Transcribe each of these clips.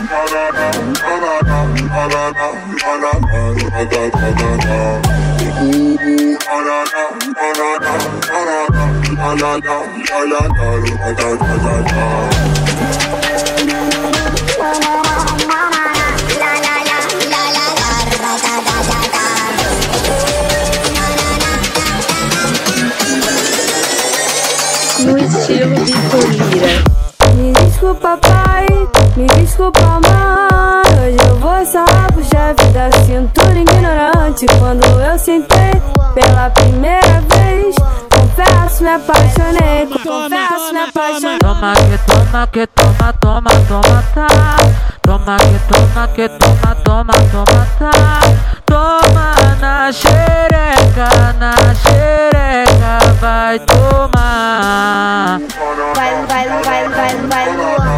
No estilo papai. Me desculpa, mãe. Hoje eu vou pro chefe da cintura ignorante. Quando eu sentei pela primeira vez, confesso, me apaixonei. Confesso, me apaixonei. Toma que toma que toma, toma, toma, tá. Toma que toma que toma, toma, toma, tá. Toma na xereca, na xereca, vai tomar. Vai, vai, vai, vai, vai. Vai,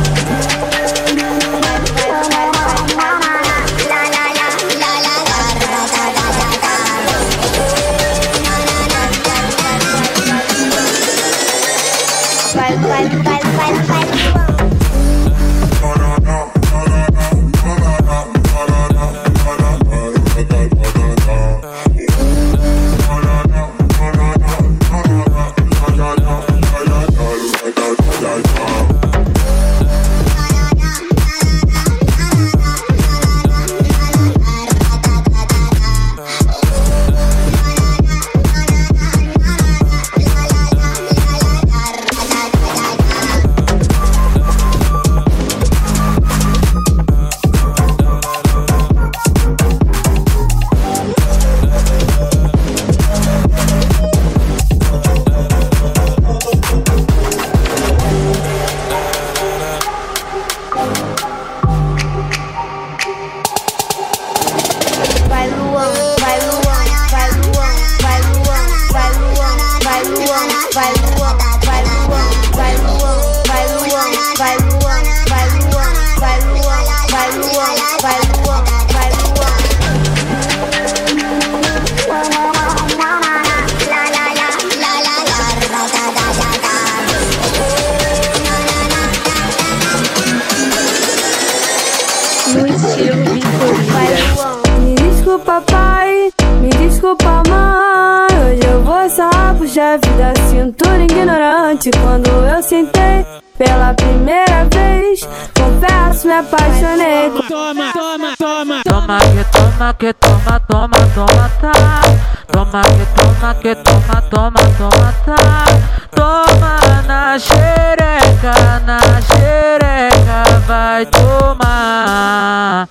Come on. Sarrar pro chefe da cintura ignorante. Quando eu sentei pela primeira vez, confesso, me apaixonei. Toma, toma, toma. Toma que toma que toma, toma, toma, tá. Toma que toma que toma, toma, toma, tá. Toma na xereca, na xereca, vai tomar.